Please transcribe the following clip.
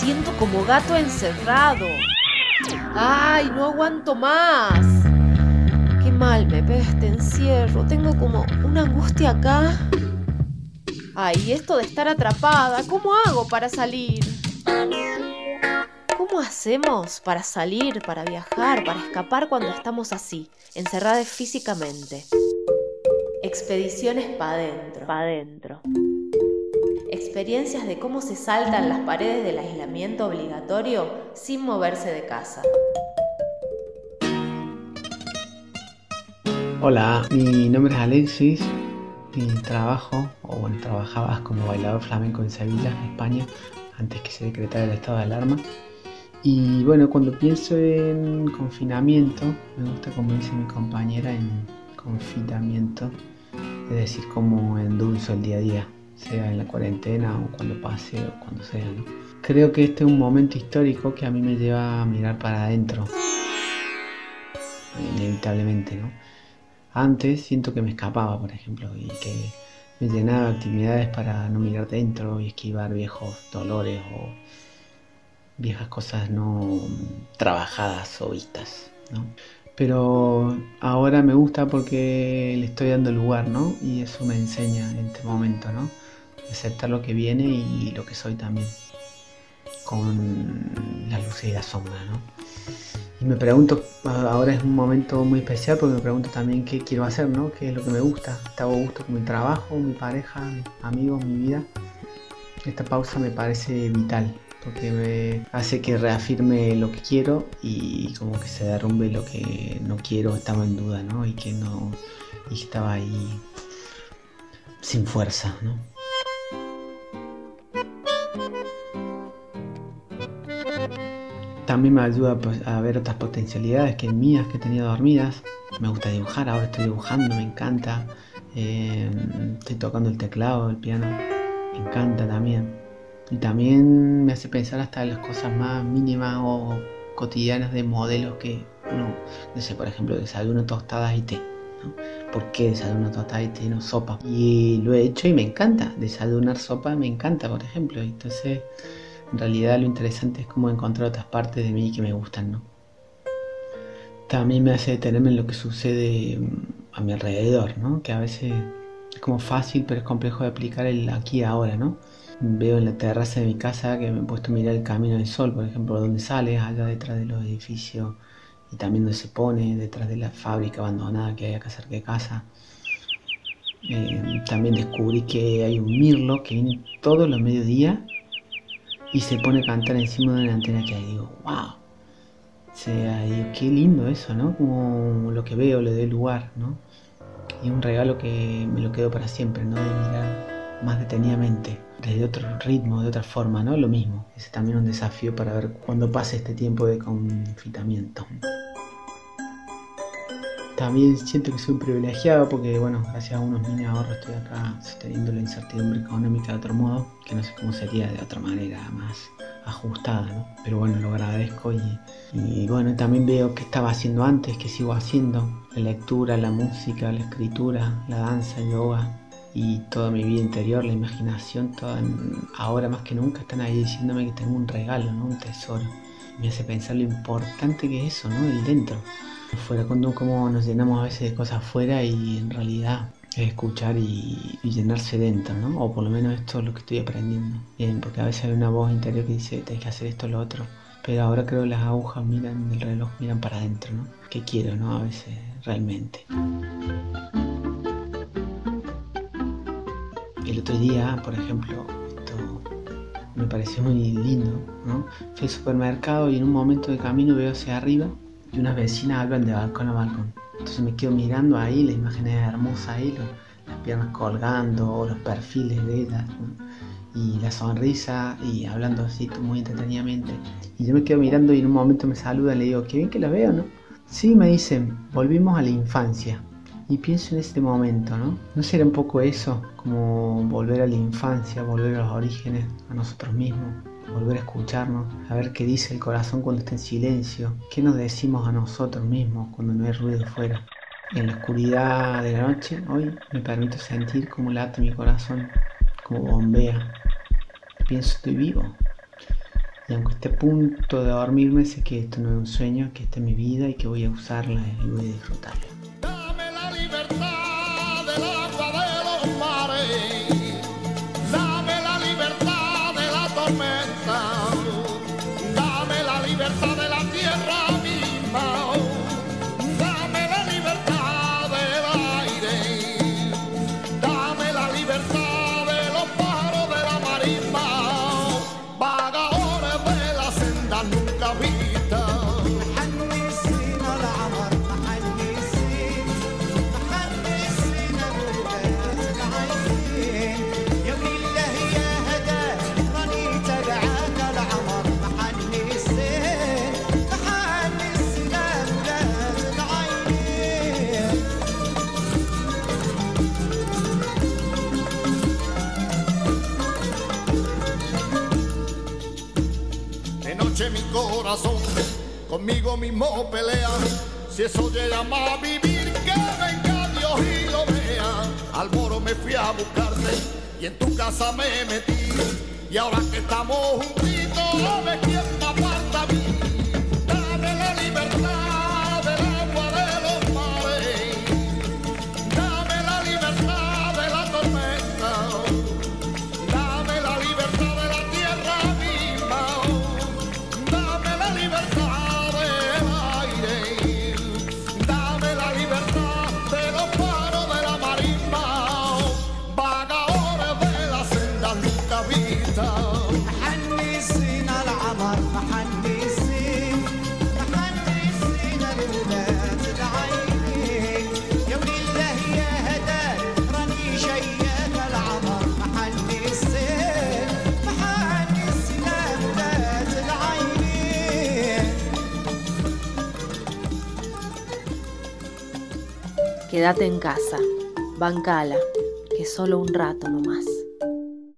siento como gato encerrado. ¡Ay, no aguanto más! Qué mal me ve este encierro. Tengo como una angustia acá. Ay, esto de estar atrapada, ¿cómo hago para salir? ¿Cómo hacemos para salir, para viajar, para escapar cuando estamos así, encerradas físicamente? Expediciones pa' adentro. Pa' adentro. Experiencias de cómo se saltan las paredes del aislamiento obligatorio sin moverse de casa. Hola, mi nombre es Alexis y trabajo, o bueno, trabajaba como bailador flamenco en Sevilla, España, antes que se decretara el estado de alarma. Y bueno, cuando pienso en confinamiento, me gusta como dice mi compañera en confinamiento, es decir, como endulzo el día a día, sea en la cuarentena o cuando pase o cuando sea. ¿no? Creo que este es un momento histórico que a mí me lleva a mirar para adentro, inevitablemente, ¿no? Antes siento que me escapaba, por ejemplo, y que me llenaba de actividades para no mirar dentro y esquivar viejos dolores o viejas cosas no trabajadas o vistas, ¿no? Pero ahora me gusta porque le estoy dando lugar, ¿no? Y eso me enseña en este momento, ¿no? Aceptar lo que viene y lo que soy también, con la luz y la sombra, ¿no? Y me pregunto, ahora es un momento muy especial porque me pregunto también qué quiero hacer, ¿no? ¿Qué es lo que me gusta? ¿Está a gusto con mi trabajo, mi pareja, mis amigos, mi vida? Esta pausa me parece vital porque me hace que reafirme lo que quiero y como que se derrumbe lo que no quiero, estaba en duda, ¿no? Y que no, y estaba ahí sin fuerza, ¿no? También me ayuda pues, a ver otras potencialidades que mías que tenido dormidas. Me gusta dibujar, ahora estoy dibujando, me encanta. Eh, estoy tocando el teclado, el piano, me encanta también. Y también me hace pensar hasta en las cosas más mínimas o cotidianas de modelos que uno, no sé, por ejemplo, desayuno tostadas y té. ¿No? ¿Por qué desayuno tostadas y no sopa? Y lo he hecho y me encanta. Desayunar sopa me encanta, por ejemplo. Entonces, en realidad lo interesante es cómo encontrar otras partes de mí que me gustan, ¿no? También me hace detenerme en lo que sucede mm, a mi alrededor, ¿no? Que a veces es como fácil, pero es complejo de aplicar el aquí y ahora, ¿no? Veo en la terraza de mi casa que me he puesto a mirar el camino del sol, por ejemplo, donde sale, allá detrás de los edificios, y también donde se pone, detrás de la fábrica abandonada que hay acá cerca de casa. Eh, también descubrí que hay un mirlo que viene todos los mediodías y se pone a cantar encima de una antena que hay. Digo, wow. O sea, digo, qué lindo eso, ¿no? Como lo que veo, le doy lugar, ¿no? Y un regalo que me lo quedo para siempre, ¿no? De mirar más detenidamente, desde otro ritmo, de otra forma, ¿no? Lo mismo. Es también un desafío para ver cuándo pase este tiempo de confitamiento. También siento que soy privilegiado porque, bueno, gracias a unos mini ahorros estoy acá sosteniendo la incertidumbre económica de otro modo, que no sé cómo sería de otra manera más ajustada, ¿no? Pero bueno, lo agradezco y, y bueno, también veo que estaba haciendo antes, que sigo haciendo, la lectura, la música, la escritura, la danza, el yoga y toda mi vida interior, la imaginación, toda, ahora más que nunca están ahí diciéndome que tengo un regalo, ¿no? Un tesoro. Me hace pensar lo importante que es eso, ¿no? El dentro. Fuera, cuando como nos llenamos a veces de cosas afuera y en realidad es escuchar y, llenarse dentro, ¿no? O por lo menos esto es lo que estoy aprendiendo. Porque a veces hay una voz interior que dice, tienes que hacer esto o lo otro. Pero ahora creo que las agujas miran, el reloj miran para adentro, ¿no? ¿Qué quiero, no? A veces, realmente. El otro día, por ejemplo, esto me pareció muy lindo, ¿no? Fui al supermercado y en un momento de camino veo hacia arriba y unas vecinas hablan de balcón a balcón. Entonces me quedo mirando ahí, la imagen es hermosa ahí, lo, las piernas colgando, los perfiles de ellas, ¿no? y la sonrisa, y hablando así muy entretenidamente. Y yo me quedo mirando y en un momento me saludan, le digo, qué bien que la veo, ¿no? Sí, me dicen, volvimos a la infancia. Y pienso en este momento, ¿no? ¿No será un poco eso? como volver a la infancia, volver a los orígenes, a nosotros mismos, volver a escucharnos, a ver qué dice el corazón cuando está en silencio, qué nos decimos a nosotros mismos cuando no hay ruido afuera. En la oscuridad de la noche, hoy me permito sentir cómo late mi corazón, como bombea. Pienso estoy vivo. Y aunque esté a punto de dormirme, sé que esto no es un sueño, que esta es mi vida y que voy a usarla y voy a disfrutarla. Conmigo mismo pelea, si eso te llama a vivir, que venga Dios y lo vea. Al moro me fui a buscarte y en tu casa me metí. Y ahora que estamos juntitos, me quiero Quédate en casa, bancala, que solo un rato nomás.